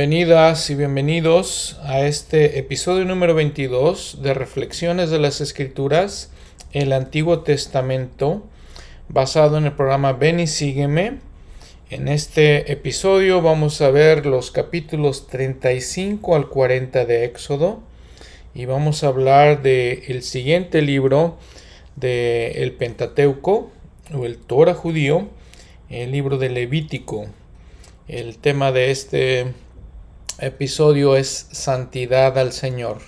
Bienvenidas y bienvenidos a este episodio número 22 de Reflexiones de las Escrituras, el Antiguo Testamento, basado en el programa Ven y Sígueme. En este episodio vamos a ver los capítulos 35 al 40 de Éxodo y vamos a hablar del el siguiente libro del el Pentateuco o el Torah judío, el libro de Levítico. El tema de este episodio es Santidad al Señor.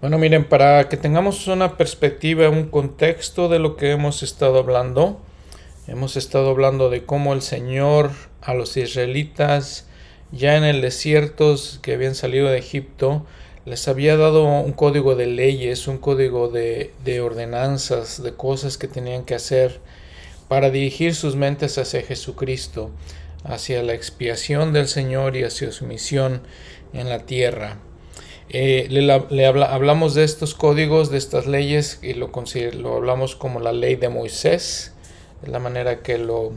Bueno, miren, para que tengamos una perspectiva, un contexto de lo que hemos estado hablando, Hemos estado hablando de cómo el Señor a los israelitas ya en el desierto que habían salido de Egipto les había dado un código de leyes, un código de, de ordenanzas, de cosas que tenían que hacer para dirigir sus mentes hacia Jesucristo, hacia la expiación del Señor y hacia su misión en la tierra. Eh, le, hablamos de estos códigos, de estas leyes, y lo, lo hablamos como la ley de Moisés, de la manera que lo,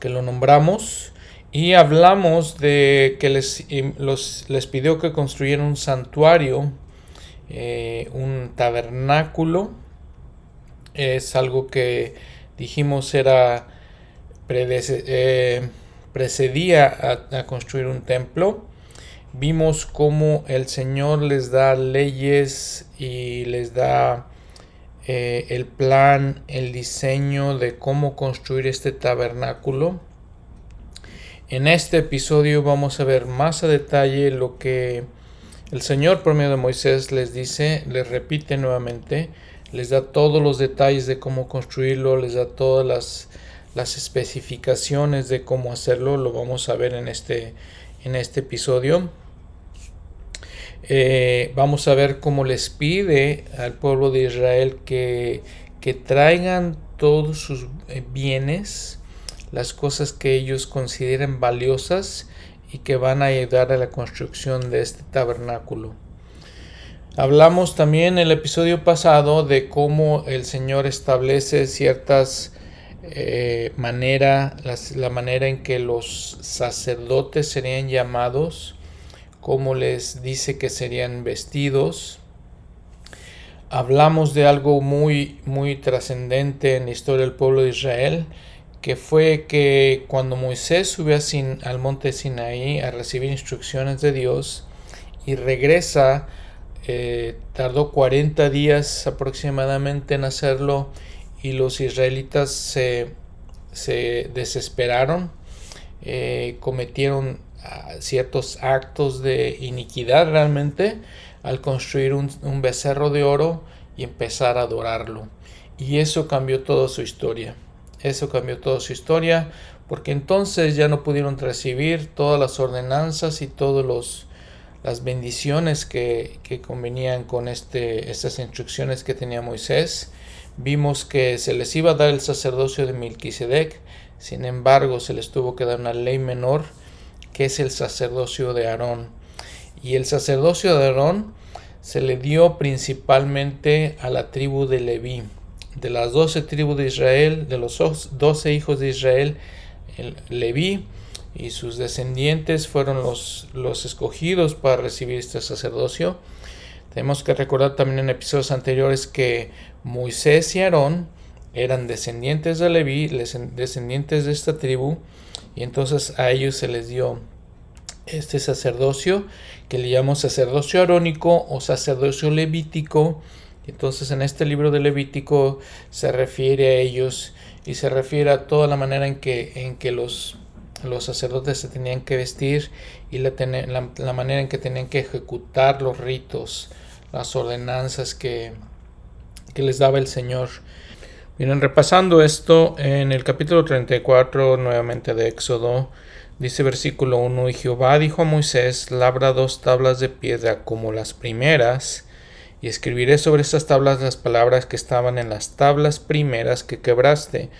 que lo nombramos. Y hablamos de que les, les pidió que construyeran un santuario, eh, un tabernáculo. Es algo que dijimos era eh, precedía a, a, construir un templo. Vimos cómo el Señor les da leyes y les da eh, el plan, el diseño de cómo construir este tabernáculo. En este episodio vamos a ver más a detalle lo que el Señor por medio de Moisés les dice, les repite nuevamente, les da todos los detalles de cómo construirlo, les da todas las, las especificaciones de cómo hacerlo, lo vamos a ver en este, en este episodio. Eh, vamos a ver cómo les pide al pueblo de Israel que, que traigan todos sus eh, bienes, las cosas que ellos consideren valiosas y que van a ayudar a la construcción de este tabernáculo. Hablamos también en el episodio pasado de cómo el Señor establece ciertas eh, manera, la manera en que los sacerdotes serían llamados cómo les dice que serían vestidos. Hablamos de algo muy, muy trascendente en la historia del pueblo de Israel, que fue que cuando Moisés subió al monte Sinaí a recibir instrucciones de Dios y regresa, eh, tardó 40 días aproximadamente en hacerlo y los israelitas se, desesperaron, eh, cometieron ciertos actos de iniquidad realmente al construir un, becerro de oro y empezar a adorarlo. Y eso cambió toda su historia. Eso cambió toda su historia porque entonces ya no pudieron recibir todas las ordenanzas y todas las bendiciones que, que convenían con este, estas instrucciones que tenía Moisés. Vimos que se les iba a dar el sacerdocio de Melquisedec, sin embargo se les tuvo que dar una ley menor que es el sacerdocio de Aarón. Y el sacerdocio de Aarón se le dio principalmente a la tribu de Leví. De las doce tribus de Israel, de los doce hijos de Israel, el Leví y sus descendientes fueron los, los escogidos para recibir este sacerdocio. Tenemos que recordar también en episodios anteriores que Moisés y Aarón eran descendientes de Leví, descendientes de esta tribu, y entonces a ellos se les dio este sacerdocio que le llamamos sacerdocio arónico o sacerdocio levítico. Entonces en este libro de Levítico se refiere a ellos y se refiere a toda la manera en que, en que los, los sacerdotes se tenían que vestir y la, la, manera en que tenían que ejecutar los ritos, las ordenanzas que, que les daba el Señor. Miren, repasando esto en el capítulo 34 nuevamente de Éxodo, dice versículo 1, y Jehová dijo a Moisés, labra dos tablas de piedra como las primeras, y escribiré sobre estas tablas las palabras que estaban en las tablas primeras que quebraste.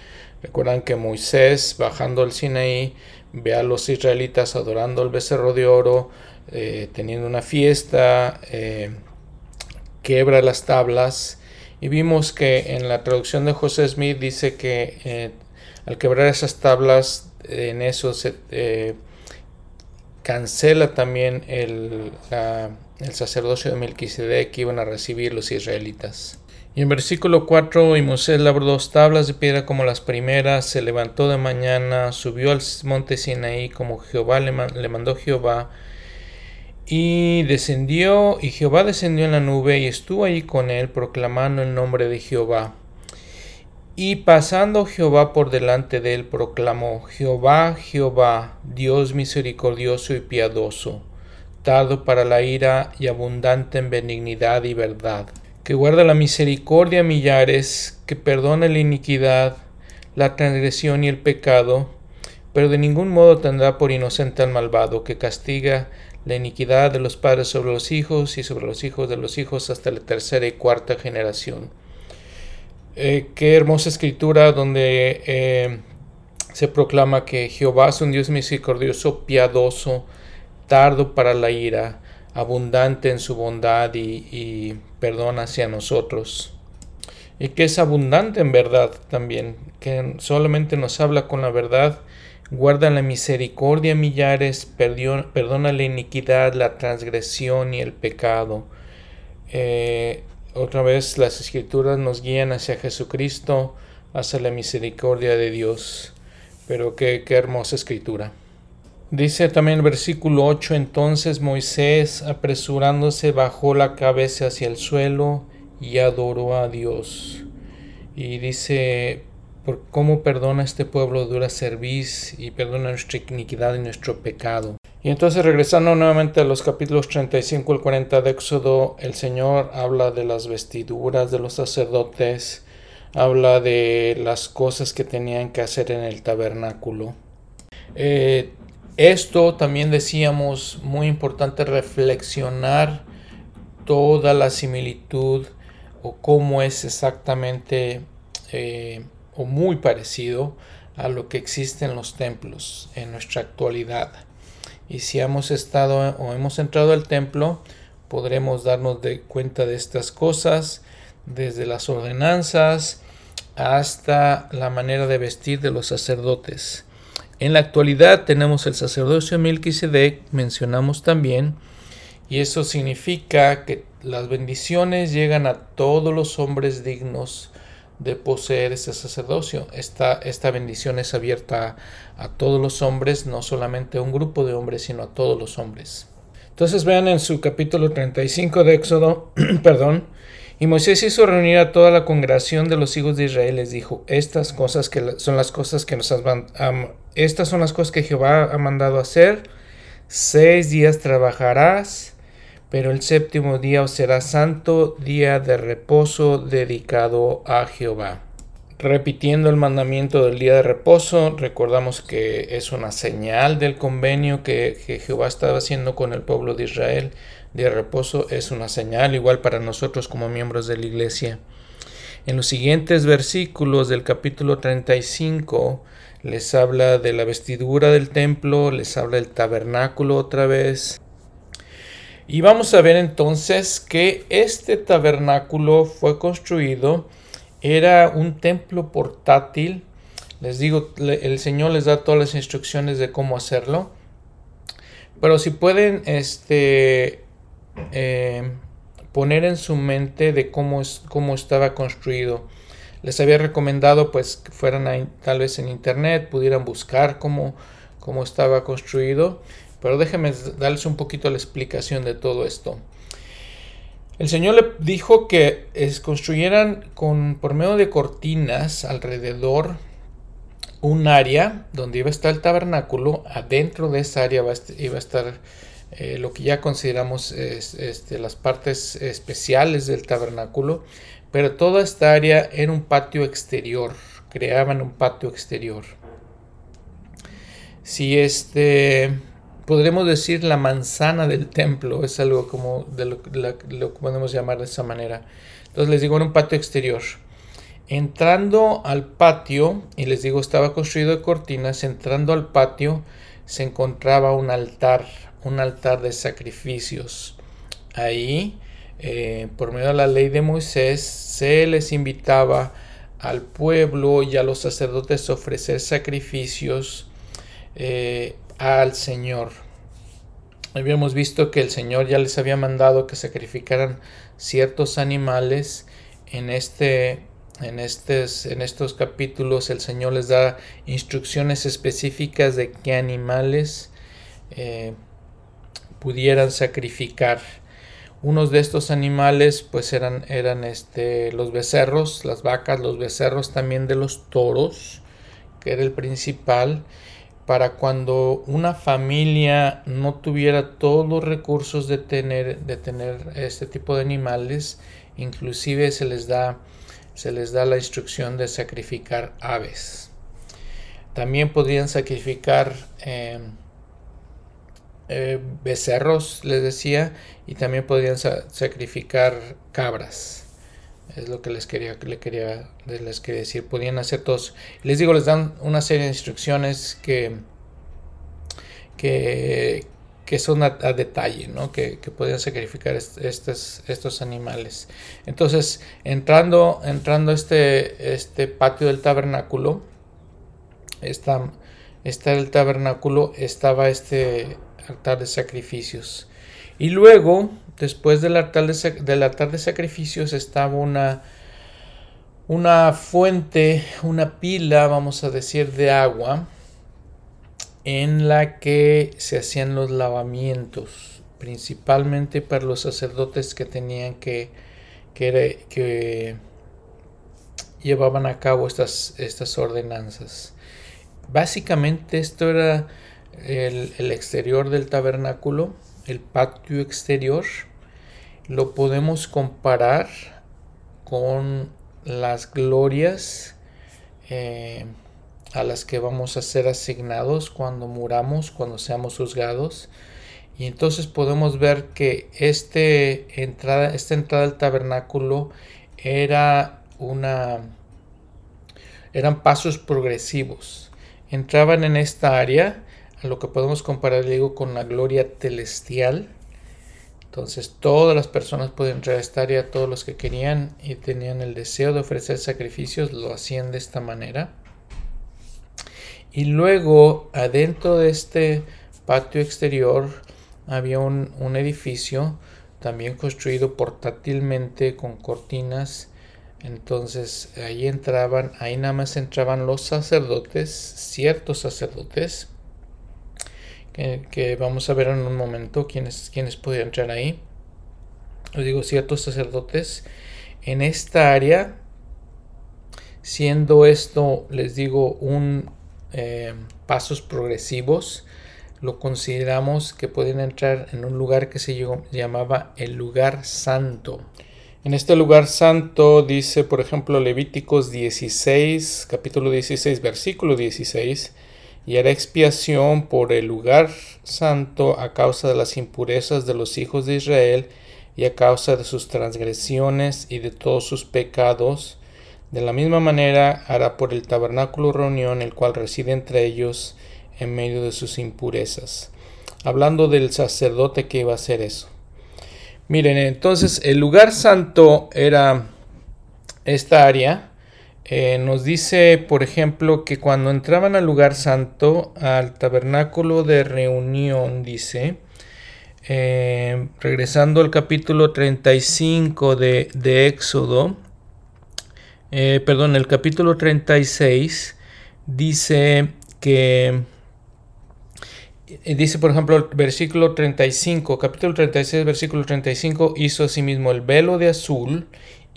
Recuerdan que Moisés, bajando al Sinaí, ve a los israelitas adorando el becerro de oro, eh, teniendo una fiesta, eh, quebra las tablas. Y vimos que en la traducción de José Smith dice que eh, al quebrar esas tablas, en eso se cancela también el, el sacerdocio de Melquisedec que iban a recibir los israelitas. Y en versículo 4, y Moisés labró dos tablas de piedra como las primeras, se levantó de mañana, subió al monte Sinaí como Jehová le, le mandó Jehová, y descendió, y Jehová descendió en la nube y estuvo allí con él, proclamando el nombre de Jehová. Y pasando Jehová por delante de él, proclamó, Jehová, Jehová, Dios misericordioso y piadoso, tardo para la ira y abundante en benignidad y verdad, que guarda la misericordia a millares, que perdona la iniquidad, la transgresión y el pecado, pero de ningún modo tendrá por inocente al malvado, que castiga la iniquidad de los padres sobre los hijos y sobre los hijos de los hijos hasta la tercera y cuarta generación. Eh, qué hermosa escritura donde eh, se proclama que Jehová es un Dios misericordioso, piadoso, tardo para la ira, abundante en su bondad y, perdón hacia nosotros. Y que es abundante en verdad también, que solamente nos habla con la verdad, guarda la misericordia millares, perdona la iniquidad, la transgresión y el pecado. Eh, otra vez las escrituras nos guían hacia Jesucristo, hacia la misericordia de Dios. Pero qué, qué hermosa escritura. Dice también el versículo 8, entonces Moisés apresurándose bajó la cabeza hacia el suelo y adoró a Dios. Y dice, por cómo perdona este pueblo dura serviz y perdona nuestra iniquidad y nuestro pecado. Y entonces regresando nuevamente a los capítulos 35 al 40 de Éxodo, el Señor habla de las vestiduras de los sacerdotes, habla de las cosas que tenían que hacer en el tabernáculo. Eh, esto también decíamos, muy importante reflexionar toda la similitud o cómo es exactamente eh, o muy parecido a lo que existe en los templos en nuestra actualidad. Y si hemos estado o hemos entrado al templo, podremos darnos de cuenta de estas cosas, desde las ordenanzas hasta la manera de vestir de los sacerdotes. En la actualidad tenemos el sacerdocio Melquisedec, mencionamos también, y eso significa que las bendiciones llegan a todos los hombres dignos de poseer ese sacerdocio. Esta, esta bendición es abierta a, todos los hombres, no solamente a un grupo de hombres, sino a todos los hombres. Entonces vean en su capítulo 35 de Éxodo, perdón, y Moisés hizo reunir a toda la congregación de los hijos de Israel, les dijo, estas cosas que son las cosas que nos estas son las cosas que Jehová ha mandado hacer, seis días trabajarás, pero el séptimo día será santo día de reposo dedicado a Jehová. Repitiendo el mandamiento del día de reposo, recordamos que es una señal del convenio que, Jehová estaba haciendo con el pueblo de Israel. Día de reposo es una señal igual para nosotros como miembros de la iglesia. En los siguientes versículos del capítulo 35 les habla de la vestidura del templo, les habla del tabernáculo otra vez, y vamos a ver entonces que este tabernáculo fue construido, era un templo portátil. Les digo, el Señor les da todas las instrucciones de cómo hacerlo. Pero si pueden este, eh, poner en su mente de cómo, es, cómo estaba construido. Les había recomendado pues que fueran tal vez en internet, pudieran buscar cómo, cómo estaba construido. Pero déjenme darles un poquito la explicación de todo esto. El Señor le dijo que construyeran con, por medio de cortinas alrededor un área donde iba a estar el tabernáculo. Adentro de esa área iba a estar eh, lo que ya consideramos este, las partes especiales del tabernáculo. Pero toda esta área era un patio exterior. Creaban un patio exterior. Si este podremos decir la manzana del templo, es algo como lo, lo podemos llamar de esa manera. Entonces les digo, en un patio exterior. Entrando al patio, y les digo, estaba construido de cortinas, entrando al patio se encontraba un altar, un altar de sacrificios. Ahí, eh, por medio de la ley de Moisés, se les invitaba al pueblo y a los sacerdotes a ofrecer sacrificios eh, al Señor. Habíamos visto que el Señor ya les había mandado que sacrificaran ciertos animales en este en, en estos capítulos el Señor les da instrucciones específicas de qué animales eh, pudieran sacrificar. Unos de estos animales pues eran, eran este, los becerros, las vacas, los becerros también de los toros, que era el principal, para cuando una familia no tuviera todos los recursos de tener, de tener este tipo de animales, inclusive se les da se les da la instrucción de sacrificar aves. También podrían sacrificar em, eh, becerros, les decía, y también podrían sacrificar cabras. Es lo que les quería, quería, decir. Podían hacer todos. Les digo, les dan una serie de instrucciones que, que, que son a, detalle, ¿no? que, que podían sacrificar estos, estos animales. Entonces, entrando, entrando este, este patio del tabernáculo, está, está el tabernáculo, estaba este altar de sacrificios. Y luego, después del altar de, del altar de sacrificios, estaba una, una fuente, una pila, vamos a decir, de agua en la que se hacían los lavamientos, principalmente para los sacerdotes que tenían que, que, llevaban a cabo estas, estas ordenanzas. Básicamente esto era el, el exterior del tabernáculo, el patio exterior. Lo podemos comparar con las glorias eh, a las que vamos a ser asignados cuando muramos, cuando seamos juzgados. Y entonces podemos ver que este entrada, esta entrada al tabernáculo era una eran pasos progresivos. Entraban en esta área, a lo que podemos comparar con la gloria celestial. Entonces todas las personas pueden entrar a todos los que querían y tenían el deseo de ofrecer sacrificios lo hacían de esta manera. Y luego, adentro de este patio exterior, había un, edificio también construido portátilmente con cortinas. Entonces ahí entraban, ahí nada más entraban los sacerdotes, ciertos sacerdotes, que, vamos a ver en un momento quiénes, quiénes podían entrar ahí. Os digo, ciertos sacerdotes en esta área, siendo esto, les digo, un eh, pasos progresivos, lo consideramos que pueden entrar en un lugar que se llamaba el lugar santo. En este lugar santo dice, por ejemplo, Levíticos 16, capítulo 16, versículo 16, y hará expiación por el lugar santo a causa de las impurezas de los hijos de Israel y a causa de sus transgresiones y de todos sus pecados de la misma manera hará por el tabernáculo reunión, el cual reside entre ellos en medio de sus impurezas. Hablando del sacerdote que iba a hacer eso. Miren, entonces el lugar santo era esta área. Eh, nos dice, por ejemplo, que cuando entraban al lugar santo, al tabernáculo de reunión, dice, eh, regresando al capítulo 35 de, de Éxodo, eh, perdón, el capítulo 36 dice que, dice por ejemplo el versículo 35, capítulo 36, versículo 35, hizo asimismo el velo de azul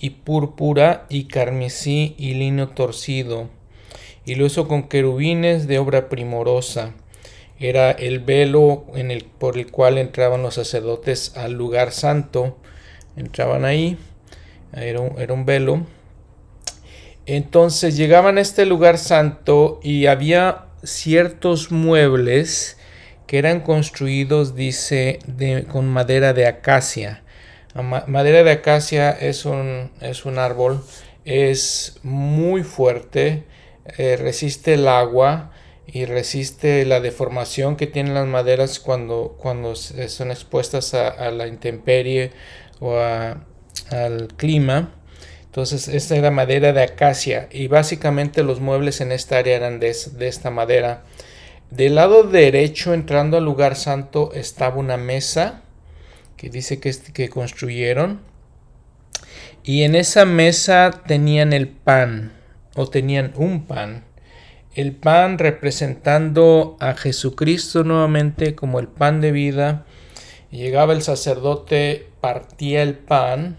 y púrpura y carmesí y lino torcido, y lo hizo con querubines de obra primorosa. Era el velo en el, por el cual entraban los sacerdotes al lugar santo. Entraban ahí, era era un velo entonces llegaban a este lugar santo y había ciertos muebles que eran construidos, dice, con madera de acacia. Madera de acacia es un, es un árbol, es muy fuerte, eh, resiste el agua y resiste la deformación que tienen las maderas cuando, cuando son expuestas a, la intemperie o al clima. Entonces, esta era madera de acacia y básicamente los muebles en esta área eran de, de esta madera. Del lado derecho, entrando al lugar santo, estaba una mesa que dice que, que construyeron. Y en esa mesa tenían el pan, o tenían un pan. El pan representando a Jesucristo nuevamente como el pan de vida. Llegaba el sacerdote, partía el pan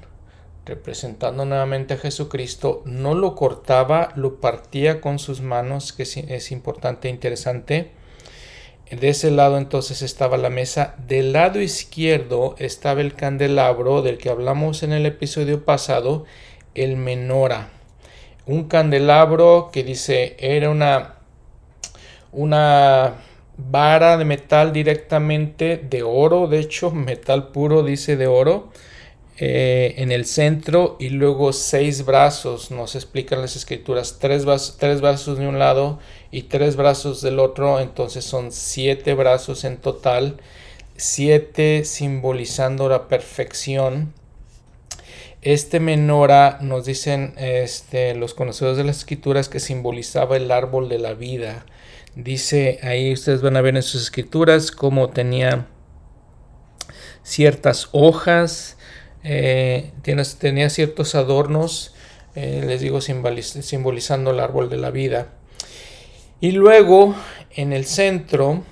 representando nuevamente a Jesucristo, no lo cortaba, lo partía con sus manos, que es importante e interesante. De ese lado entonces estaba la mesa. Del lado izquierdo estaba el candelabro del que hablamos en el episodio pasado, el menora. Un candelabro que dice era una, una vara de metal directamente de oro, de hecho metal puro dice de oro eh, en el centro y luego seis brazos, nos explican las escrituras, tres, tres brazos de un lado y tres brazos del otro, entonces son siete brazos en total, siete simbolizando la perfección. Este menora nos dicen este, los conocedores de las escrituras que simbolizaba el árbol de la vida. Dice ahí ustedes van a ver en sus escrituras cómo tenía ciertas hojas, eh, tenía ciertos adornos, eh, les digo, simbolizando el árbol de la vida. Y luego en el centro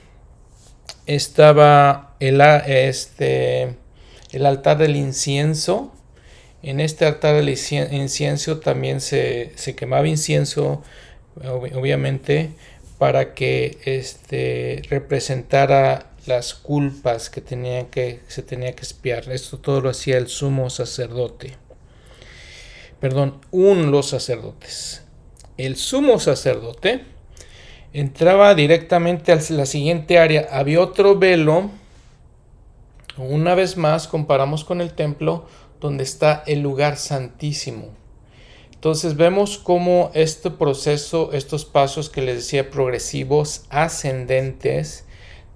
estaba el, este, el altar del incienso. En este altar del incienso también se, se quemaba incienso, obviamente, para que este, representara las culpas que, tenía que se tenía que espiar. Esto todo lo hacía el sumo sacerdote. Perdón, un los sacerdotes. El sumo sacerdote entraba directamente a la siguiente área. Había otro velo. Una vez más comparamos con el templo donde está el lugar santísimo. Entonces vemos cómo este proceso, estos pasos que les decía progresivos, ascendentes,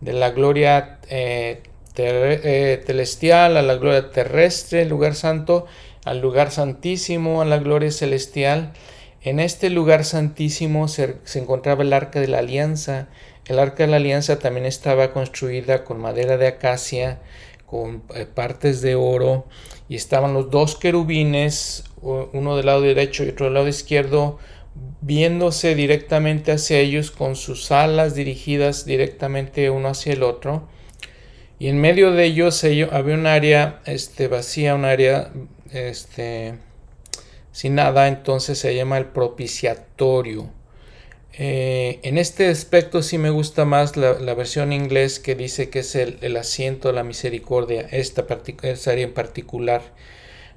de la gloria eh, eh, celestial a la gloria terrestre, el lugar santo, al lugar santísimo, a la gloria celestial. En este lugar santísimo se, encontraba el arca de la alianza. El arca de la alianza también estaba construida con madera de acacia, con eh, partes de oro, y estaban los dos querubines, uno del lado derecho y otro del lado izquierdo, viéndose directamente hacia ellos con sus alas dirigidas directamente uno hacia el otro. Y en medio de ellos, había un área este, vacía, un área este, sin nada, entonces se llama el propiciatorio. Eh, en este aspecto sí me gusta más la, versión inglés que dice que es el, asiento de la misericordia, esta, esta área en particular.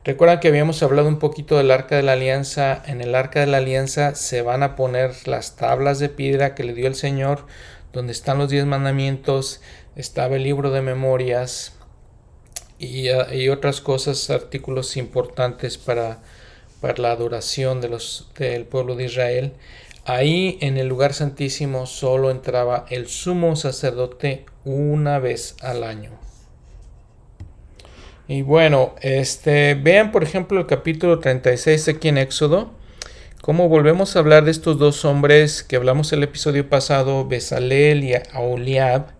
Recuerdan que habíamos hablado un poquito del arca de la alianza. En el arca de la alianza se van a poner las tablas de piedra que le dio el Señor, donde están los diez mandamientos, estaba el libro de memorias y, ah, otras cosas, artículos importantes para, para la adoración de los, del pueblo de Israel. Ahí en el lugar santísimo solo entraba el sumo sacerdote una vez al año. Y bueno, este, vean por ejemplo el capítulo 36 aquí en Éxodo, cómo volvemos a hablar de estos dos hombres que hablamos el episodio pasado, Besalel y Aholiab,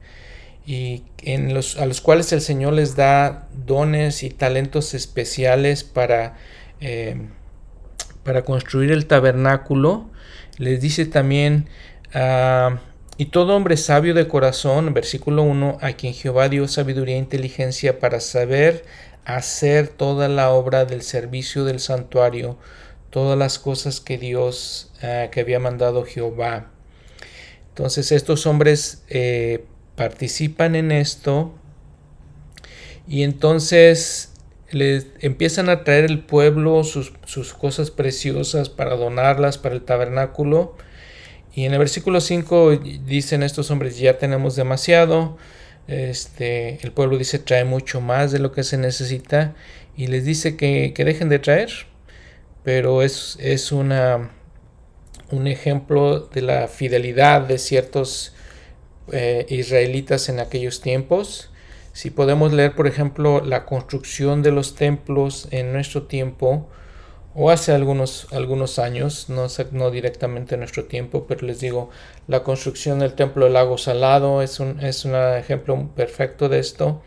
y en los, a los cuales el Señor les da dones y talentos especiales para, eh, para construir el tabernáculo. Les dice también... a y todo hombre sabio de corazón, versículo 1, a quien Jehová dio sabiduría e inteligencia para saber hacer toda la obra del servicio del santuario, todas las cosas que Dios, eh, que había mandado Jehová. Entonces estos hombres eh, participan en esto y entonces les empiezan a traer el pueblo sus, sus cosas preciosas para donarlas para el tabernáculo. Y en el versículo 5 dicen estos hombres, ya tenemos demasiado, este, el pueblo dice trae mucho más de lo que se necesita y les dice que, dejen de traer, pero es, es una, un ejemplo de la fidelidad de ciertos eh, israelitas en aquellos tiempos. Si podemos leer, por ejemplo, la construcción de los templos en nuestro tiempo, o hace algunos, algunos años, no, no directamente en nuestro tiempo, pero les digo, la construcción del templo del lago Salado es un, es un ejemplo perfecto de esto.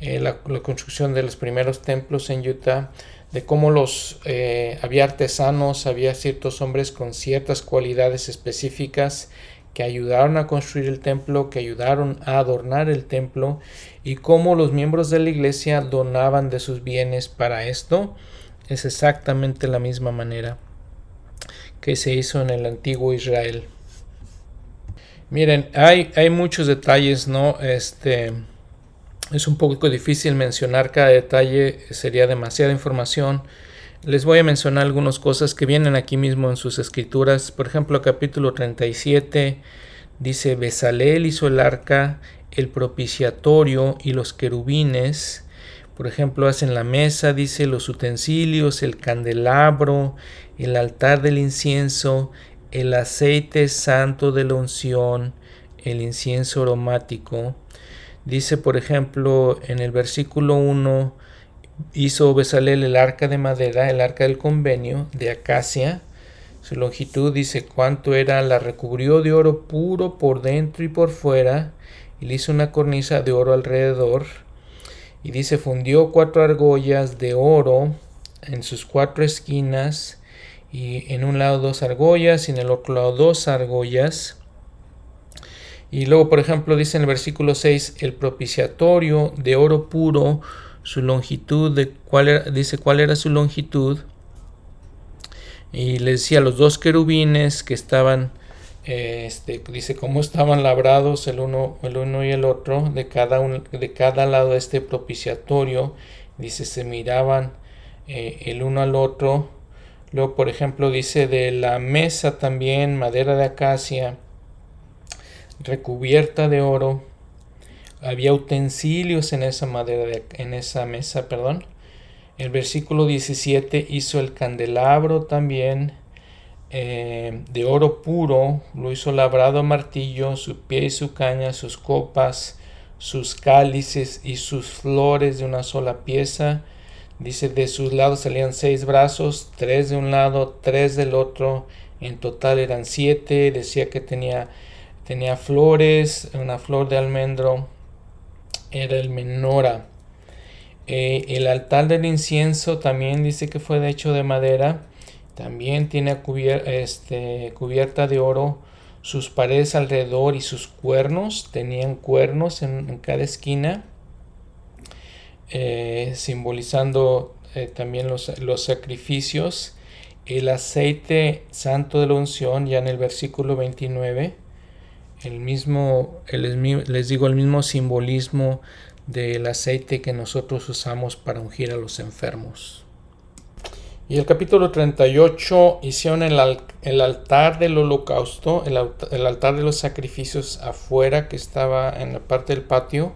Eh, la, construcción de los primeros templos en Utah, de cómo los eh, había artesanos, había ciertos hombres con ciertas cualidades específicas que ayudaron a construir el templo, que ayudaron a adornar el templo y cómo los miembros de la iglesia donaban de sus bienes para esto es exactamente la misma manera que se hizo en el antiguo Israel. Miren, hay, hay muchos detalles, ¿no? Este es un poco difícil mencionar cada detalle, sería demasiada información. Les voy a mencionar algunas cosas que vienen aquí mismo en sus escrituras. Por ejemplo, capítulo 37 dice, Besaleel hizo el arca, el propiciatorio y los querubines por ejemplo, hacen la mesa, dice los utensilios, el candelabro, el altar del incienso, el aceite santo de la unción, el incienso aromático. Dice, por ejemplo, en el versículo 1, hizo Besalel el arca de madera, el arca del convenio de acacia. Su longitud dice cuánto era, la recubrió de oro puro por dentro y por fuera, y le hizo una cornisa de oro alrededor y dice, fundió cuatro argollas de oro en sus cuatro esquinas, y en un lado dos argollas y en el otro lado dos argollas. Y luego, por ejemplo, dice en el versículo 6, el propiciatorio de oro puro, su longitud, de cuál dice cuál era su longitud. Y le decía los dos querubines que estaban este, dice cómo estaban labrados el uno, el uno y el otro de cada, de cada lado de este propiciatorio. Dice, se miraban eh, el uno al otro. Luego, por ejemplo, dice de la mesa también, madera de acacia, recubierta de oro. Había utensilios en esa madera, de, en esa mesa, perdón. El versículo 17 hizo el candelabro también eh, de oro puro, lo hizo labrado a martillo, su pie y su caña, sus copas, sus cálices y sus flores de una sola pieza. Dice, de sus lados salían seis brazos, tres de un lado, tres del otro, en total eran siete. Decía que tenía, tenía flores, una flor de almendro, era el menora. Eh, el altar del incienso también dice que fue de hecho de madera también tiene este, cubierta de oro sus paredes alrededor y sus cuernos. Tenían cuernos en, cada esquina, eh, simbolizando eh, también los, los, sacrificios. El aceite santo de la unción, ya en el versículo 29, el mismo, les digo, el mismo simbolismo del aceite que nosotros usamos para ungir a los enfermos. Y el capítulo 38 hicieron el, el altar del holocausto, el, el, altar de los sacrificios afuera que estaba en la parte del patio.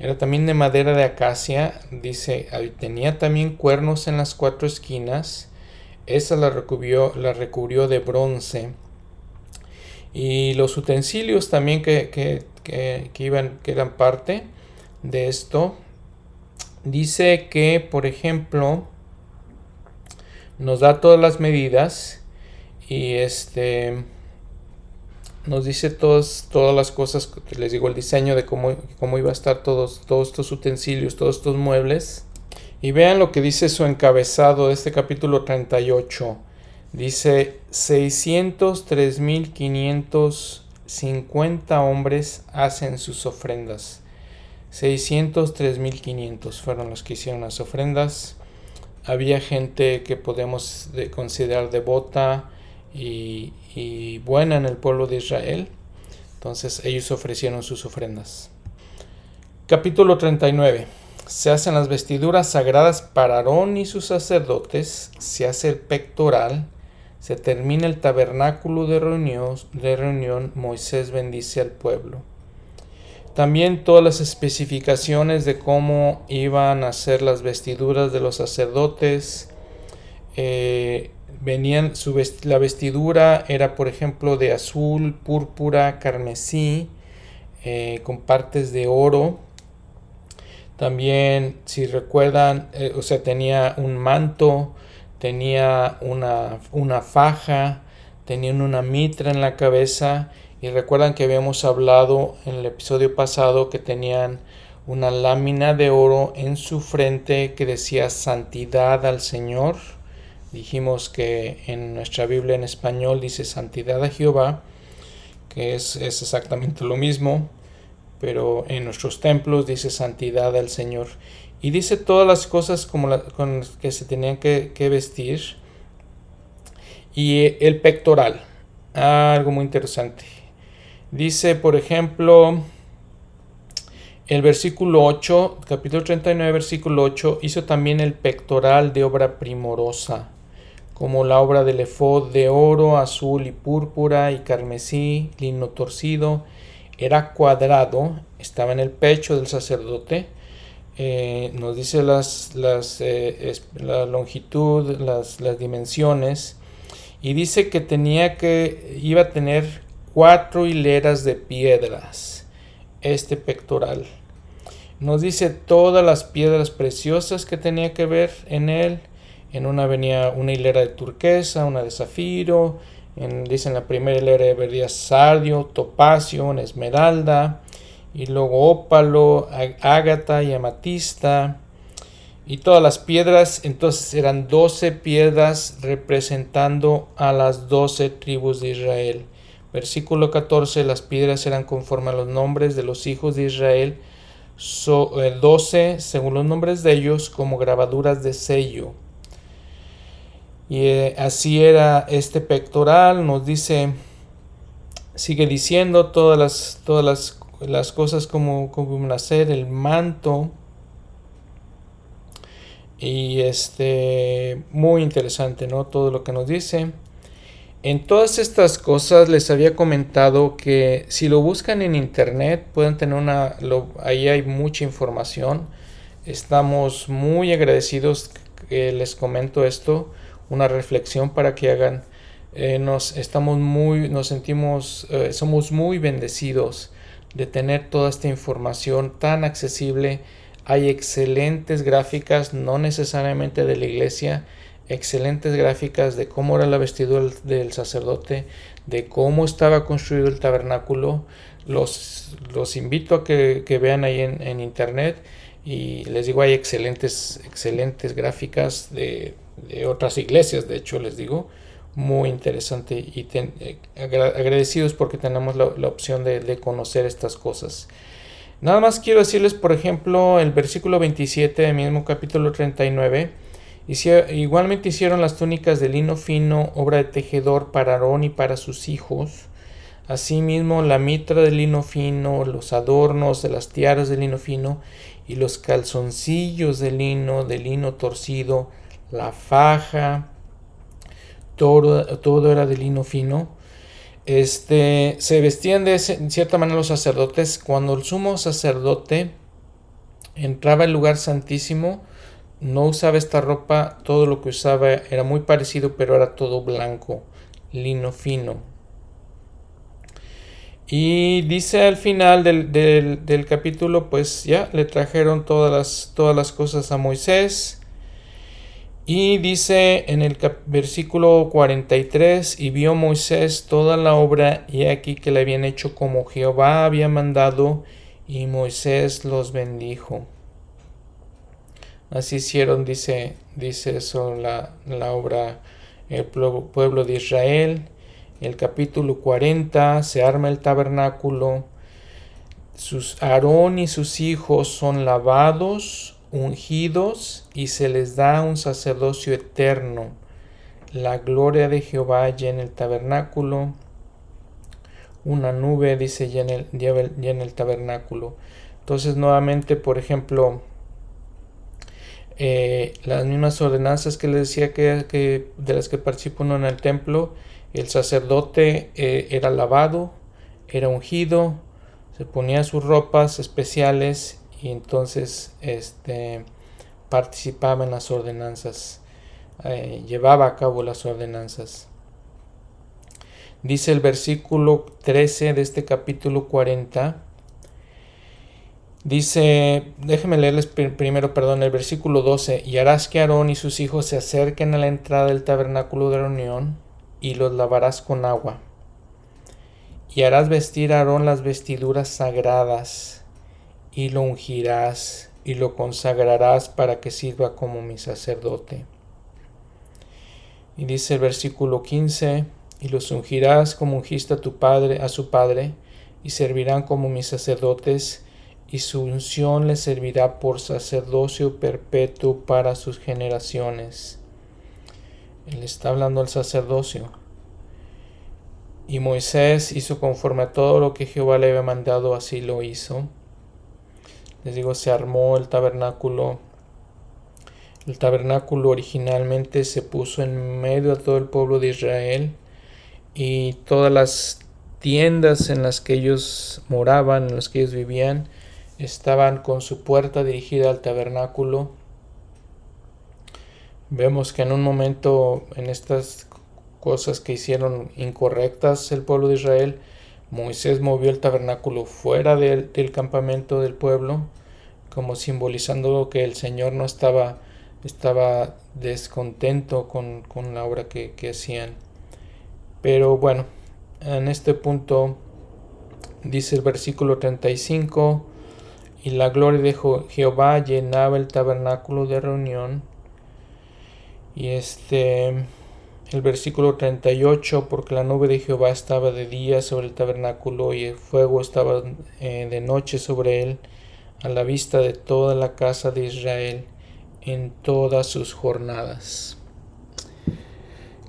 Era también de madera de acacia. Dice, tenía también cuernos en las cuatro esquinas. Esa la recubrió, la recubrió de bronce. Y los utensilios también que, que, que, que iban, que eran parte de esto. Dice que, por ejemplo, nos da todas las medidas y este nos dice todas, todas las cosas, les digo el diseño de cómo, cómo iba a estar todos, todos estos utensilios, todos estos muebles. Y vean lo que dice su encabezado de este capítulo 38. Dice 603.550 hombres hacen sus ofrendas. 603.500 fueron los que hicieron las ofrendas había gente que podemos considerar devota y, buena en el pueblo de Israel. Entonces ellos ofrecieron sus ofrendas. Capítulo 39. Se hacen las vestiduras sagradas para Aarón y sus sacerdotes, se hace el pectoral, se termina el tabernáculo de reunión, de reunión, Moisés bendice al pueblo. También todas las especificaciones de cómo iban a ser las vestiduras de los sacerdotes. Eh, venían, su la vestidura era por ejemplo de azul, púrpura, carmesí, eh, con partes de oro. También, si recuerdan, eh, o sea, tenía un manto, tenía una, una faja, tenían una mitra en la cabeza y recuerdan que habíamos hablado en el episodio pasado que tenían una lámina de oro en su frente que decía santidad al Señor. Dijimos que en nuestra Biblia en español dice santidad a Jehová, que es, exactamente lo mismo, pero en nuestros templos dice santidad al Señor. Y dice todas las cosas como con las que se tenían que, vestir. Y el pectoral, algo muy interesante. Dice, por ejemplo, el versículo 8, capítulo 39, versículo 8, hizo también el pectoral de obra primorosa, como la obra del efod de oro, azul y púrpura y carmesí, lino torcido, era cuadrado, estaba en el pecho del sacerdote, eh, nos dice las, las eh, la longitud, las, las dimensiones, y dice que tenía que, iba a tener cuatro hileras de piedras este pectoral. Nos dice todas las piedras preciosas que tenía que ver en él. En una venía una hilera de turquesa, una de zafiro. En, dice la primera hilera venía sardio, topacio, esmeralda. Y luego ópalo, ágata y amatista. Y todas las piedras, entonces eran doce piedras representando a las doce tribus de Israel. Versículo 14, las piedras eran conforme a los nombres de los hijos de Israel, so, 12 según los nombres de ellos como grabaduras de sello. Y eh, así era este pectoral, nos dice, sigue diciendo todas las, todas las, las cosas como, como nacer, el manto. Y este, muy interesante, ¿no? Todo lo que nos dice. En todas estas cosas les había comentado que si lo buscan en internet pueden tener una, ahí hay mucha información. Estamos muy agradecidos que les comento esto, una reflexión para que hagan. Eh, nos estamos muy, nos sentimos, eh, somos muy bendecidos de tener toda esta información tan accesible. Hay excelentes gráficas, no necesariamente de la iglesia, excelentes gráficas de cómo era la vestidura del sacerdote, de cómo estaba construido el tabernáculo. Los, los invito a que, vean ahí en, internet y les digo, hay excelentes, excelentes gráficas de, otras iglesias, de hecho les digo, muy interesante y eh, agradecidos porque tenemos la, opción de, de conocer estas cosas. Nada más quiero decirles, por ejemplo, el versículo 27 del mismo capítulo 39 Igualmente hicieron las túnicas de lino fino, obra de tejedor para Aarón y para sus hijos. Asimismo, la mitra de lino fino, los adornos de las tiaras de lino fino y los calzoncillos de lino, de lino torcido, la faja, todo, todo era de lino fino. Este, se vestían de cierta manera los sacerdotes. Cuando el sumo sacerdote entraba al lugar santísimo, no usaba esta ropa, todo lo que usaba era muy parecido, pero era todo blanco, lino fino. Y dice al final del, capítulo, pues ya le trajeron todas las, todas las cosas a Moisés. Y dice en el versículo 43, y vio Moisés toda la obra, y aquí que le habían hecho como Jehová había mandado, y Moisés los bendijo. Así hicieron, dice, dice eso la, obra El pueblo de Israel. El capítulo 40 se arma el tabernáculo. Sus Aarón y sus hijos son lavados, ungidos y se les da un sacerdocio eterno. La gloria de Jehová llena el tabernáculo. Una nube, dice, llena el, llena el tabernáculo. Entonces, nuevamente, por ejemplo, eh, las mismas ordenanzas que les decía que, de las que participo en el templo, el sacerdote eh, era lavado, era ungido, Se ponía sus ropas especiales y entonces este, participaba en las ordenanzas, eh, llevaba a cabo las ordenanzas. Dice el versículo 13 de este capítulo 40. Dice, déjenme leerles primero, perdón, el versículo 12. Y harás que Aarón y sus hijos se acerquen a la entrada del tabernáculo de reunión y los lavarás con agua. Y harás vestir a Aarón las vestiduras sagradas y lo ungirás y lo consagrarás para que sirva como mi sacerdote. Y dice el versículo 15 y los ungirás como ungiste a tu padre, a su padre, y servirán como mis sacerdotes, y su unción les servirá por sacerdocio perpetuo para sus generaciones. Él está hablando al sacerdocio. Y Moisés hizo conforme a todo lo que Jehová le había mandado, así lo hizo. Les digo, se armó el tabernáculo. El tabernáculo originalmente se puso en medio de todo el pueblo de Israel y todas las tiendas en las que ellos moraban, en las que ellos vivían, estaban con su puerta dirigida al tabernáculo. Vemos que en un momento, en estas cosas que hicieron incorrectas el pueblo de Israel, Moisés movió el tabernáculo fuera del, campamento del pueblo, como simbolizando que el Señor no estaba, estaba descontento con, la obra que, que hacían. Pero bueno, en este punto dice el versículo 35, y la gloria de Jehová llenaba el tabernáculo de reunión. Y este, el versículo 38, porque la nube de Jehová estaba de día sobre el tabernáculo y el fuego estaba eh, de noche sobre él, a la vista de toda la casa de Israel en todas sus jornadas.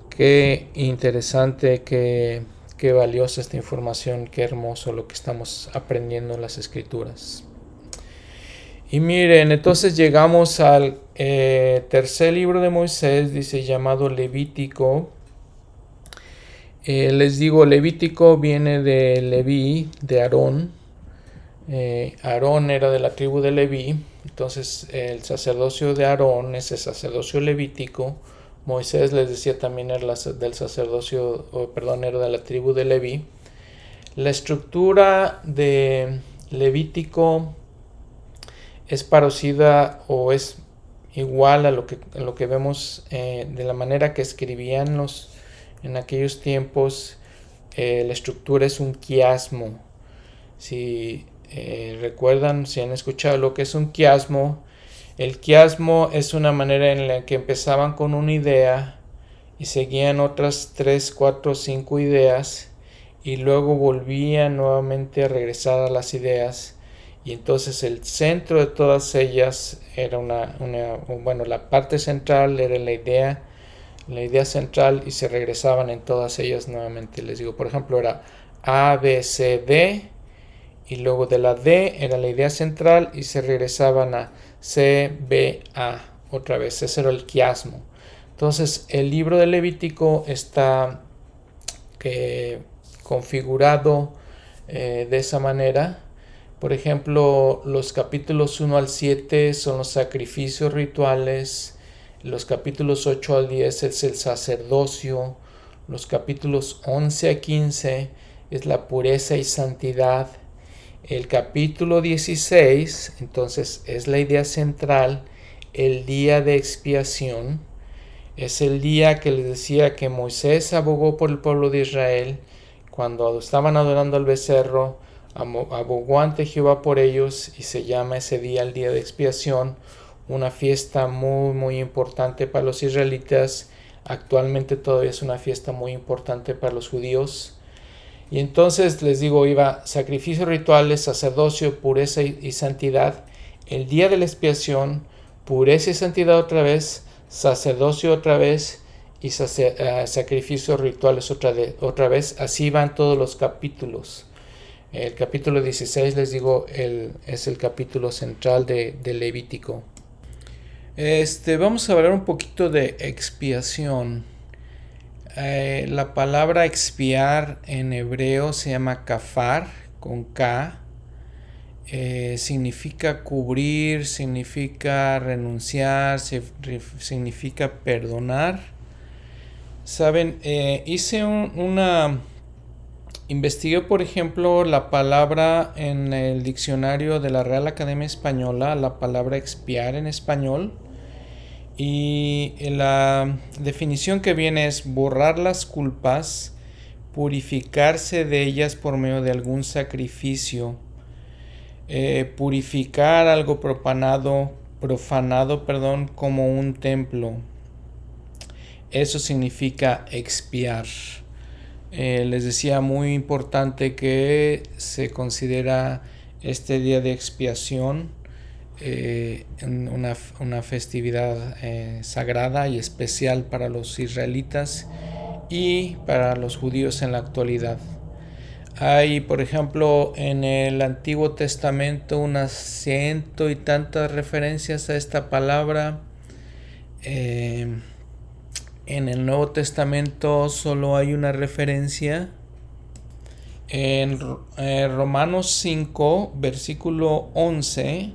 Qué interesante, qué, qué valiosa esta información, qué hermoso lo que estamos aprendiendo en las escrituras. Y miren, entonces llegamos al eh, tercer libro de Moisés, dice llamado Levítico. Eh, les digo, Levítico viene de Leví, de Aarón. Eh, Aarón era de la tribu de Leví, entonces el sacerdocio de Aarón es el sacerdocio levítico Moisés les decía también era del sacerdocio, perdón, era de la tribu de Leví. La estructura de Levítico es parecida o es igual a lo que, lo que vemos eh, de la manera que escribían los, en aquellos tiempos. Eh, la estructura es un quiasmo. Si eh, recuerdan, si han escuchado lo que es un quiasmo, el quiasmo es una manera en la que empezaban con una idea y seguían otras 3, 4, 5 ideas y luego volvían nuevamente a regresar a las ideas y entonces el centro de todas ellas era una, una bueno, la parte central era la idea, la idea central y se regresaban en todas ellas nuevamente. Les digo, por ejemplo, era A, B, C, D y luego de la D era la idea central y se regresaban a CBA, otra vez, ese era el quiasmo. Entonces, el libro de Levítico está configurado eh, de esa manera. Por ejemplo, los capítulos 1 al 7 son los sacrificios rituales, los capítulos 8 al 10 es el sacerdocio, los capítulos 11 a 15 es la pureza y santidad, el capítulo 16, entonces, es la idea central, el día de expiación. Es el día que les decía que Moisés abogó por el pueblo de Israel cuando estaban adorando al becerro, abogó ante Jehová por ellos y se llama ese día el día de expiación, una fiesta muy muy importante para los israelitas, actualmente todavía es una fiesta muy importante para los judíos. Y entonces les digo, iba sacrificios rituales, sacerdocio, pureza y, santidad. El día de la expiación, pureza y santidad otra vez, sacerdocio otra vez y eh, sacrificios rituales otra, otra vez. Así van todos los capítulos. El capítulo 16, les digo, el, es el capítulo central de, Levítico. Este, vamos a hablar un poquito de expiación. Eh, la palabra expiar en hebreo se llama kafar con K eh, significa cubrir, significa renunciar, significa perdonar. Saben, eh, hice una... Investigué, por ejemplo, la palabra en el diccionario de la Real Academia Española, la palabra expiar en español. Y la definición que viene es borrar las culpas, purificarse de ellas por medio de algún sacrificio, eh, purificar algo profanado, profanado, perdón, como un templo. Eso significa expiar. Eh, les decía muy importante que se considera este día de expiación eh, una, una, festividad sagrada y especial para los israelitas y para los judíos en la actualidad. Hay, por ejemplo, en el Antiguo Testamento unas ciento y tantas referencias a esta palabra. Eh, en el Nuevo Testamento solo hay una referencia. En eh, Romanos 5, versículo 11,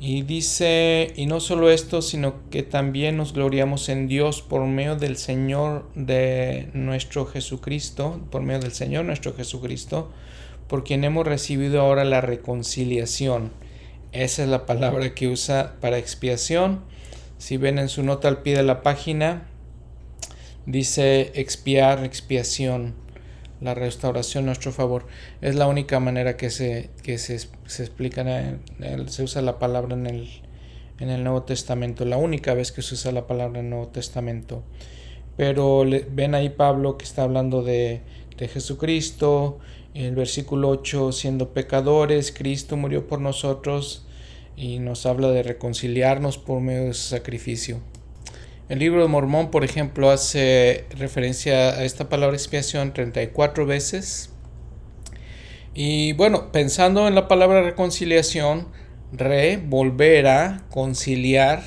y dice, y no solo esto, sino que también nos gloriamos en Dios por medio del Señor de nuestro Jesucristo, por medio del Señor nuestro Jesucristo, por quien hemos recibido ahora la reconciliación. Esa es la palabra que usa para expiación. Si ven en su nota al pie de la página, dice expiar, expiación la restauración a nuestro favor. Es la única manera que se, que se, se explica, se usa la palabra en el, en el Nuevo Testamento, la única vez que se usa la palabra en el Nuevo Testamento. Pero ven ahí Pablo que está hablando de, de Jesucristo, en el versículo 8, siendo pecadores, Cristo murió por nosotros y nos habla de reconciliarnos por medio de su sacrificio. El libro de Mormón, por ejemplo, hace referencia a esta palabra expiación 34 veces. Y bueno, pensando en la palabra reconciliación, re, volver a, conciliar,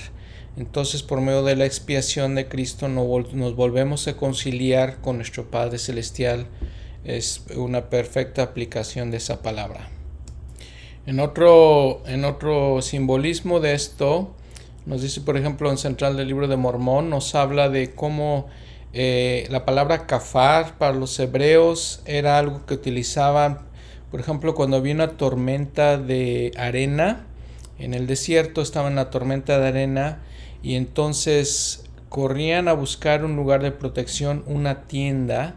entonces por medio de la expiación de Cristo nos volvemos a conciliar con nuestro Padre Celestial. Es una perfecta aplicación de esa palabra. En otro, en otro simbolismo de esto, nos dice, por ejemplo, en Central del Libro de Mormón, nos habla de cómo eh, la palabra kafar para los hebreos era algo que utilizaban, por ejemplo, cuando había una tormenta de arena en el desierto, estaba en la tormenta de arena y entonces corrían a buscar un lugar de protección, una tienda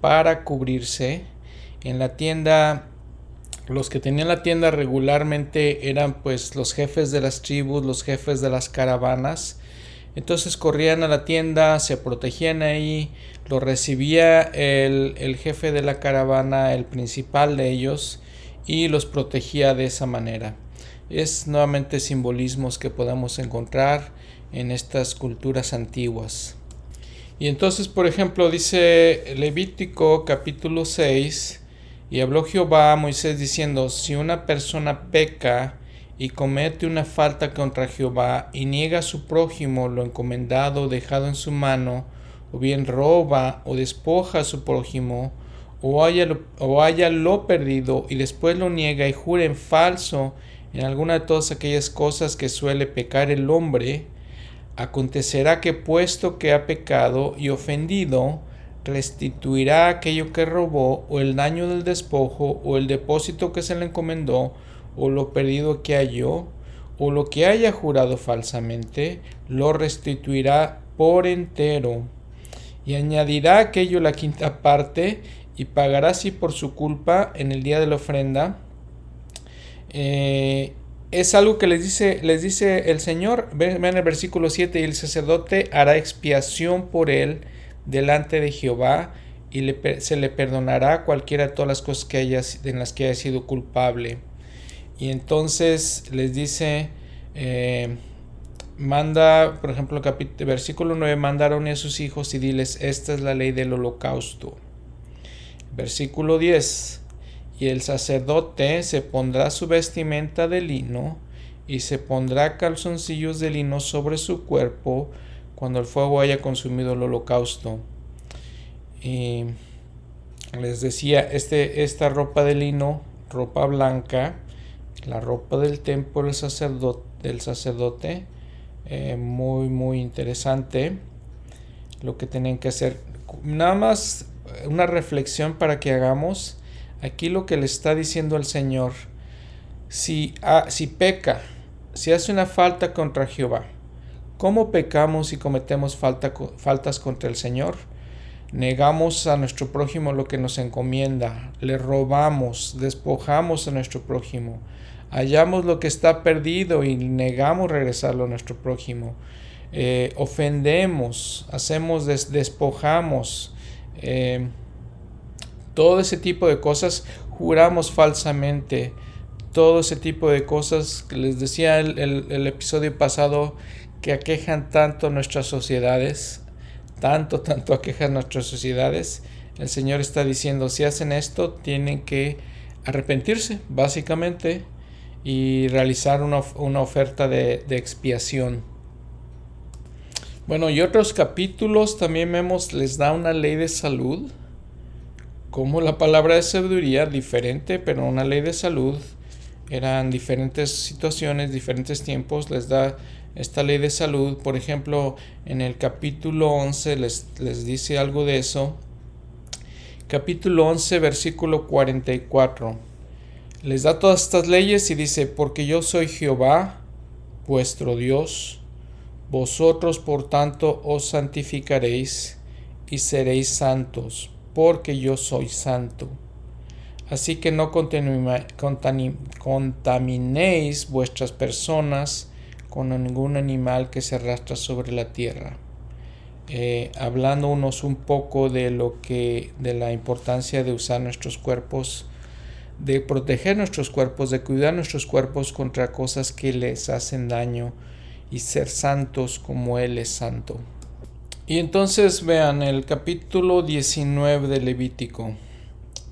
para cubrirse. En la tienda los que tenían la tienda regularmente eran pues los jefes de las tribus, los jefes de las caravanas. Entonces corrían a la tienda, se protegían ahí, lo recibía el, el jefe de la caravana, el principal de ellos, y los protegía de esa manera. Es nuevamente simbolismos que podemos encontrar en estas culturas antiguas. Y entonces, por ejemplo, dice Levítico capítulo 6, y habló Jehová a Moisés diciendo, si una persona peca y comete una falta contra Jehová y niega a su prójimo lo encomendado dejado en su mano, o bien roba o despoja a su prójimo, o haya, lo, o haya lo perdido y después lo niega y jura en falso en alguna de todas aquellas cosas que suele pecar el hombre, acontecerá que puesto que ha pecado y ofendido, restituirá aquello que robó, o el daño del despojo, o el depósito que se le encomendó, o lo perdido que halló, o lo que haya jurado falsamente, lo restituirá por entero, y añadirá aquello la quinta parte, y pagará así por su culpa en el día de la ofrenda. Eh, es algo que les dice, les dice el Señor, ven, ven el versículo 7, y el sacerdote hará expiación por él, delante de Jehová y se le perdonará cualquiera de todas las cosas que haya, en las que haya sido culpable. Y entonces les dice, eh, manda, por ejemplo, versículo 9, mandaron a sus hijos y diles, esta es la ley del holocausto. Versículo 10, y el sacerdote se pondrá su vestimenta de lino y se pondrá calzoncillos de lino sobre su cuerpo, cuando el fuego haya consumido el holocausto. Y les decía, este, esta ropa de lino, ropa blanca, la ropa del templo del sacerdote, eh, muy muy interesante lo que tienen que hacer nada más una reflexión para que hagamos aquí lo que le está diciendo el Señor si, ah, si peca si hace una falta contra Jehová ¿cómo pecamos y cometemos falta, faltas contra el Señor? negamos a nuestro prójimo lo que nos encomienda, le robamos, despojamos a nuestro prójimo, hallamos lo que está perdido y negamos regresarlo a nuestro prójimo, eh, ofendemos, hacemos, despojamos, eh, todo ese tipo de cosas, juramos falsamente, todo ese tipo de cosas que les decía el, el episodio pasado que aquejan tanto nuestras sociedades, tanto, tanto aquejan nuestras sociedades, el Señor está diciendo, si hacen esto, tienen que arrepentirse, básicamente, y realizar una, oferta de, expiación. Bueno, y otros capítulos también vemos, les da una ley de salud, como la palabra de sabiduría, diferente, pero una ley de salud. Eran diferentes situaciones, diferentes tiempos, les da esta ley de salud. Por ejemplo, en el capítulo 11 les, les dice algo de eso. Capítulo 11, versículo 44. Les da todas estas leyes y dice, porque yo soy Jehová, vuestro Dios. Vosotros, por tanto, os santificaréis y seréis santos, porque yo soy santo. Así que no contaminéis vuestras personas con ningún animal que se arrastra sobre la tierra. Eh, hablándonos un poco de lo que de la importancia de usar nuestros cuerpos de proteger nuestros cuerpos de cuidar nuestros cuerpos contra cosas que les hacen daño y ser santos como él es santo y entonces vean el capítulo 19 de Levítico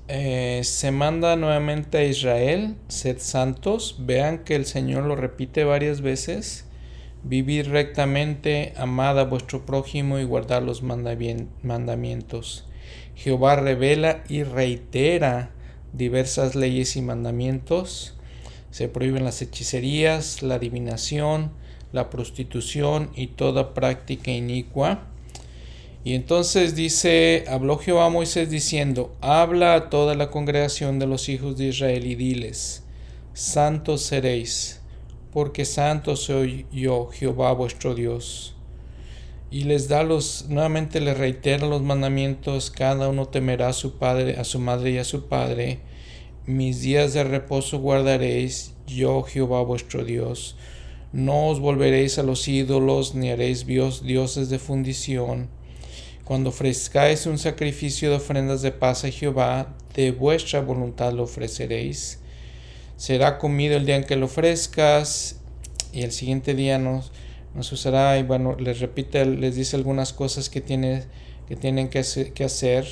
eh, se manda nuevamente a Israel, sed santos, vean que el Señor lo repite varias veces, vivir rectamente, amad a vuestro prójimo y guardar los mandamientos. Jehová revela y reitera diversas leyes y mandamientos. Se prohíben las hechicerías, la adivinación, la prostitución y toda práctica inicua y entonces dice, habló Jehová a Moisés diciendo, habla a toda la congregación de los hijos de Israel y diles, santos seréis, porque santo soy yo, Jehová vuestro Dios. Y les da los, nuevamente les reitera los mandamientos, cada uno temerá a su padre, a su madre y a su padre. Mis días de reposo guardaréis, yo Jehová vuestro Dios. No os volveréis a los ídolos, ni haréis dioses de fundición cuando ofrezcáis un sacrificio de ofrendas de paz a Jehová, de vuestra voluntad lo ofreceréis. Será comido el día en que lo ofrezcas, y el siguiente día nos, nos usará, y bueno, les repite, les dice algunas cosas que, tiene, que tienen que hacer.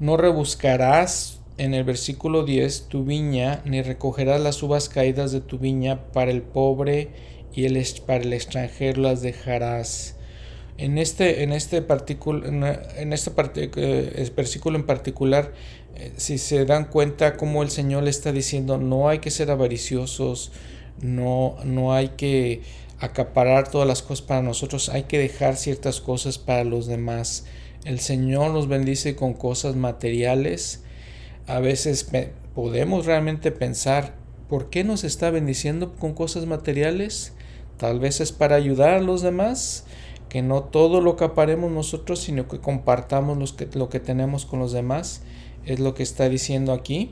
No rebuscarás en el versículo 10 tu viña, ni recogerás las uvas caídas de tu viña para el pobre y el, para el extranjero las dejarás. En este, en este, en este eh, versículo en particular, eh, si se dan cuenta cómo el Señor le está diciendo, no hay que ser avariciosos, no, no hay que acaparar todas las cosas para nosotros, hay que dejar ciertas cosas para los demás. El Señor nos bendice con cosas materiales. A veces podemos realmente pensar, ¿por qué nos está bendiciendo con cosas materiales? Tal vez es para ayudar a los demás que no todo lo que aparemos nosotros, sino que compartamos que, lo que tenemos con los demás. Es lo que está diciendo aquí.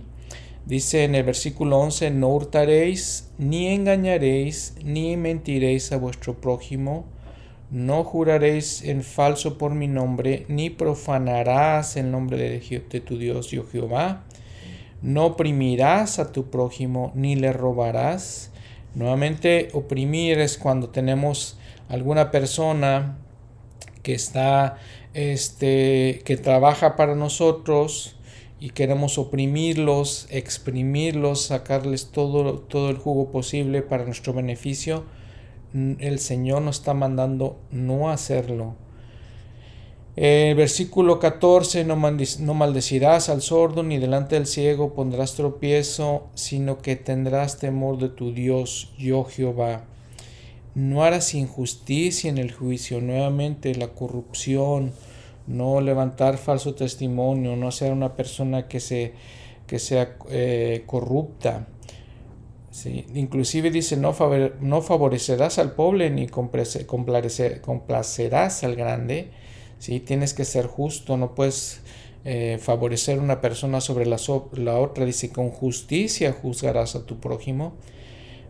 Dice en el versículo 11, no hurtaréis, ni engañaréis, ni mentiréis a vuestro prójimo, no juraréis en falso por mi nombre, ni profanarás el nombre de, de tu Dios, yo Jehová, no oprimirás a tu prójimo, ni le robarás. Nuevamente, oprimir es cuando tenemos alguna persona que está este que trabaja para nosotros y queremos oprimirlos, exprimirlos, sacarles todo, todo el jugo posible para nuestro beneficio, el Señor nos está mandando no hacerlo. El versículo 14, no, no maldecirás al sordo ni delante del ciego pondrás tropiezo, sino que tendrás temor de tu Dios, yo Jehová. No harás injusticia en el juicio, nuevamente la corrupción, no levantar falso testimonio, no ser una persona que, se, que sea eh, corrupta. ¿sí? Inclusive dice, no, no favorecerás al pobre ni complacerás al grande ¿sí? Tienes que ser justo, no puedes eh, favorecer una persona sobre la, la, otra. Dice, con justicia juzgarás a tu prójimo.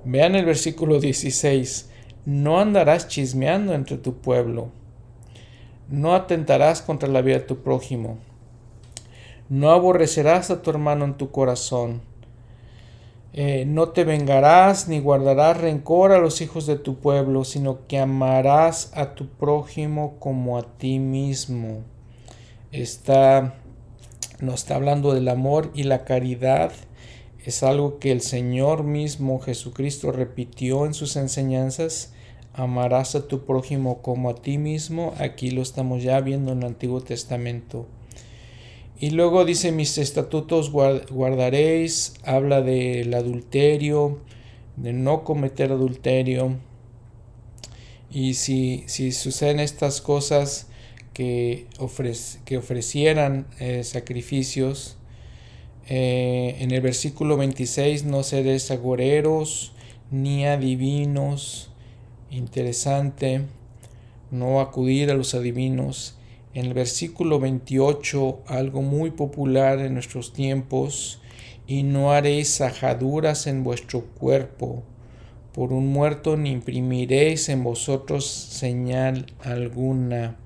Vean el versículo 16, no andarás chismeando entre tu pueblo, no atentarás contra la vida de tu prójimo, no aborrecerás a tu hermano en tu corazón eh, no te vengarás ni guardarás rencor a los hijos de tu pueblo, sino que amarás a tu prójimo como a ti mismo. Está, nos está hablando del amor y la caridad. Es algo que el Señor mismo Jesucristo repitió en sus enseñanzas. Amarás a tu prójimo como a ti mismo. Aquí lo estamos ya viendo en el Antiguo Testamento. Y luego dice, mis estatutos guardaréis, habla del adulterio, de no cometer adulterio. Y si, si suceden estas cosas que, que ofrecieran eh, sacrificios, eh, en el versículo 26, no seréis agoreros ni adivinos. Interesante, no acudir a los adivinos en el versículo 28, algo muy popular en nuestros tiempos, y no haréis sajaduras en vuestro cuerpo, por un muerto ni imprimiréis en vosotros señal alguna.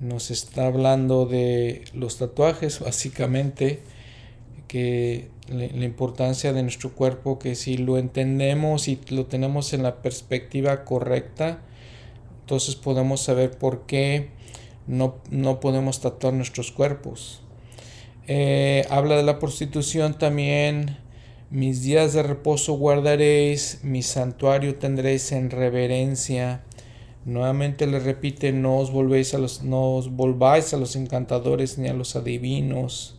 Nos está hablando de los tatuajes, básicamente, que la importancia de nuestro cuerpo, que si lo entendemos y lo tenemos en la perspectiva correcta, entonces podemos saber por qué no, podemos tatuar nuestros cuerpos. Eh, habla de la prostitución también. Mis días de reposo guardaréis, mi santuario tendréis en reverencia. Nuevamente le repite, no os, volvéis a los, no os volváis a los encantadores ni a los adivinos.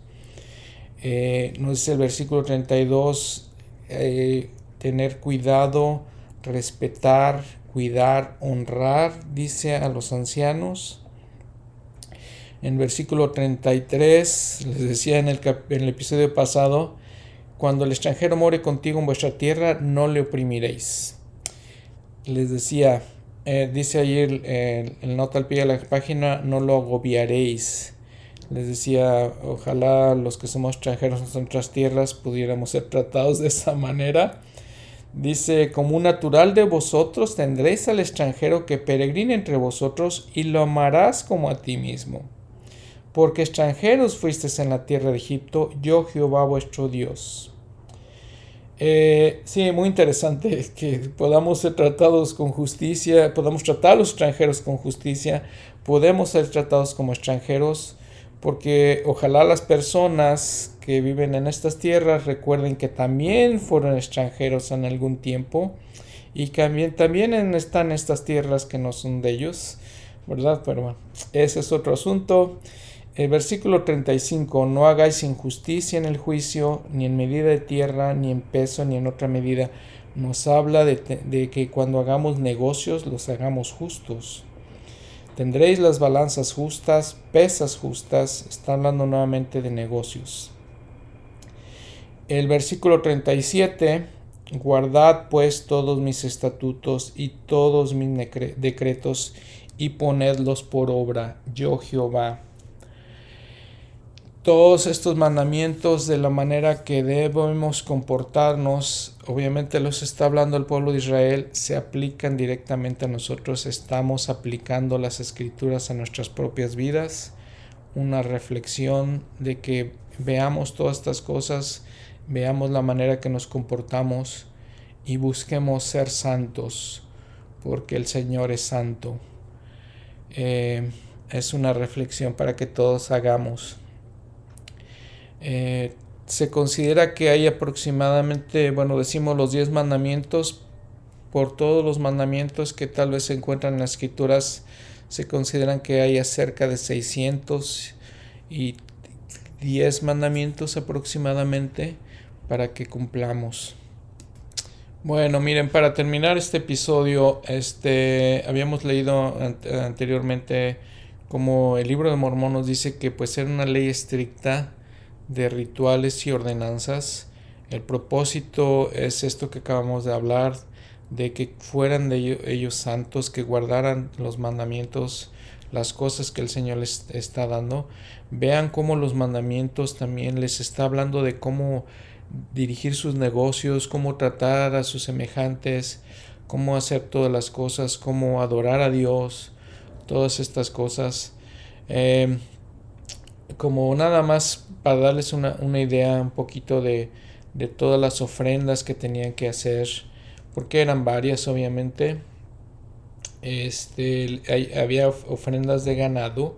Eh, dice el versículo 32, eh, tener cuidado, respetar, cuidar, honrar, dice a los ancianos. En versículo 33, les decía en el, en el episodio pasado, cuando el extranjero more contigo en vuestra tierra, no le oprimiréis. Les decía, eh, dice ayer el, el, nota al pie de la página, no lo agobiaréis. Les decía, ojalá los que somos extranjeros en nuestras tierras pudiéramos ser tratados de esa manera. Dice, como un natural de vosotros tendréis al extranjero que peregrine entre vosotros y lo amarás como a ti mismo porque extranjeros fuisteis en la tierra de Egipto, yo Jehová vuestro Dios. Eh, sí, muy interesante que podamos ser tratados con justicia, podamos tratar a los extranjeros con justicia, podemos ser tratados como extranjeros, porque ojalá las personas que viven en estas tierras recuerden que también fueron extranjeros en algún tiempo y también, también están estas tierras que no son de ellos, ¿verdad? Pero bueno, ese es otro asunto. El versículo 35, no hagáis injusticia en el juicio, ni en medida de tierra, ni en peso, ni en otra medida. Nos habla de, de que cuando hagamos negocios los hagamos justos. Tendréis las balanzas justas, pesas justas. Está hablando nuevamente de negocios. El versículo 37, guardad pues todos mis estatutos y todos mis decretos y ponedlos por obra. Yo Jehová todos estos mandamientos de la manera que debemos comportarnos, obviamente los está hablando el pueblo de Israel, se aplican directamente a nosotros, estamos aplicando las escrituras a nuestras propias vidas, una reflexión de que veamos todas estas cosas, veamos la manera que nos comportamos y busquemos ser santos, porque el Señor es santo. Eh, es una reflexión para que todos hagamos. Eh, se considera que hay aproximadamente, bueno, decimos los 10 mandamientos, por todos los mandamientos que tal vez se encuentran en las escrituras, se consideran que hay cerca de 600 y 10 mandamientos aproximadamente para que cumplamos. Bueno, miren, para terminar este episodio, este, habíamos leído anteriormente como el libro de Mormón nos dice que pues era una ley estricta de rituales y ordenanzas. El propósito es esto que acabamos de hablar, de que fueran de ellos, santos, que guardaran los mandamientos, las cosas que el Señor les está dando. Vean cómo los mandamientos también les está hablando de cómo dirigir sus negocios, cómo tratar a sus semejantes, cómo hacer todas las cosas, cómo adorar a Dios, todas estas cosas. Em, como nada más para darles una, idea un poquito de, de, todas las ofrendas que tenían que hacer, porque eran varias obviamente. Este, había ofrendas de ganado,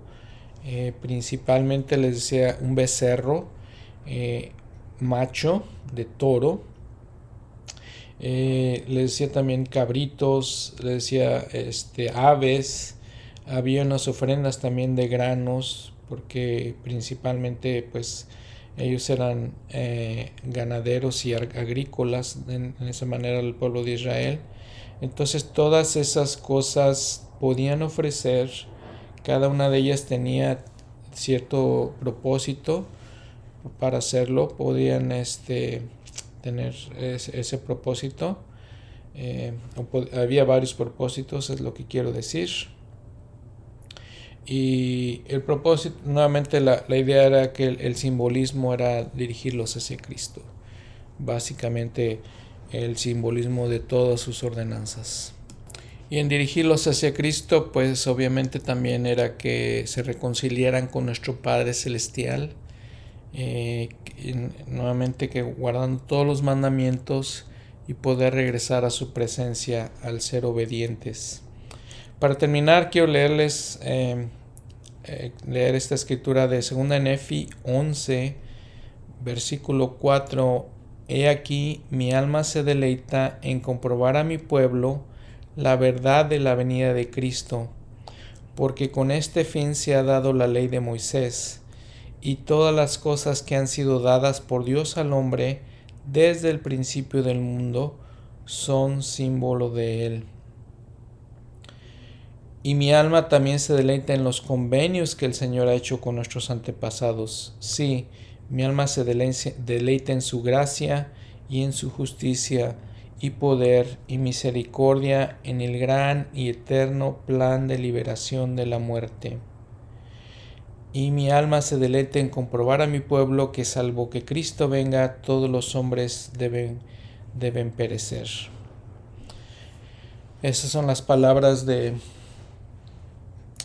eh, principalmente les decía un becerro, eh, macho de toro. Eh, le decía también cabritos, le decía este, aves. Había unas ofrendas también de granos, porque principalmente pues ellos eran eh, ganaderos y agrícolas en, esa manera el pueblo de Israel. Entonces todas esas cosas podían ofrecer, cada una de ellas tenía cierto propósito para hacerlo podían este, tener ese, propósito. Eh, había varios propósitos, es lo que quiero decir. Y el propósito, nuevamente la, idea era que el, simbolismo era dirigirlos hacia Cristo. Básicamente el simbolismo de todas sus ordenanzas. Y en dirigirlos hacia Cristo, pues obviamente también era que se reconciliaran con nuestro Padre Celestial eh, nuevamente que guardando todos los mandamientos y poder regresar a su presencia al ser obedientes. Para terminar, quiero leerles em, eh, leer esta escritura de 2 Nefi 11, versículo 4. He aquí, mi alma se deleita en comprobar a mi pueblo la verdad de la venida de Cristo, porque con este fin se ha dado la ley de Moisés y todas las cosas que han sido dadas por Dios al hombre desde el principio del mundo son símbolo de él. Y mi alma también se deleita en los convenios que el Señor ha hecho con nuestros antepasados. Sí, mi alma se deleita en su gracia y en su justicia y poder y misericordia en el gran y eterno plan de liberación de la muerte y mi alma se deleite en comprobar a mi pueblo que salvo que Cristo venga, todos los hombres deben, deben perecer. Esas son las palabras de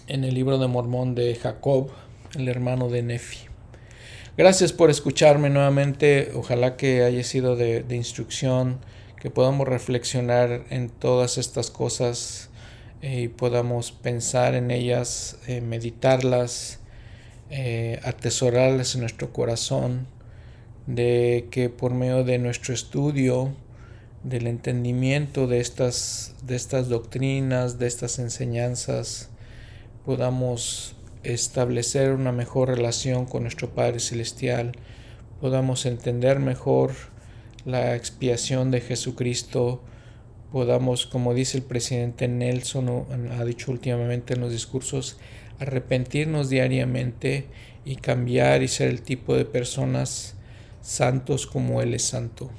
en el libro de Mormón de Jacob, el hermano de Nefi. Gracias por escucharme nuevamente. Ojalá que haya sido de, instrucción, que podamos reflexionar en todas estas cosas eh, y podamos pensar en ellas, eh, meditarlas eh, atesorarlas en nuestro corazón, de que por medio de nuestro estudio, del entendimiento de estas, de estas doctrinas, de estas enseñanzas, podamos establecer una mejor relación con nuestro Padre Celestial, podamos entender mejor la expiación de Jesucristo, podamos, como dice el presidente Nelson, ha dicho últimamente en los discursos, arrepentirnos diariamente y cambiar y ser el tipo de personas santos como Él es santo.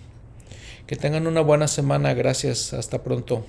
Que tengan una buena semana. Gracias. Hasta pronto.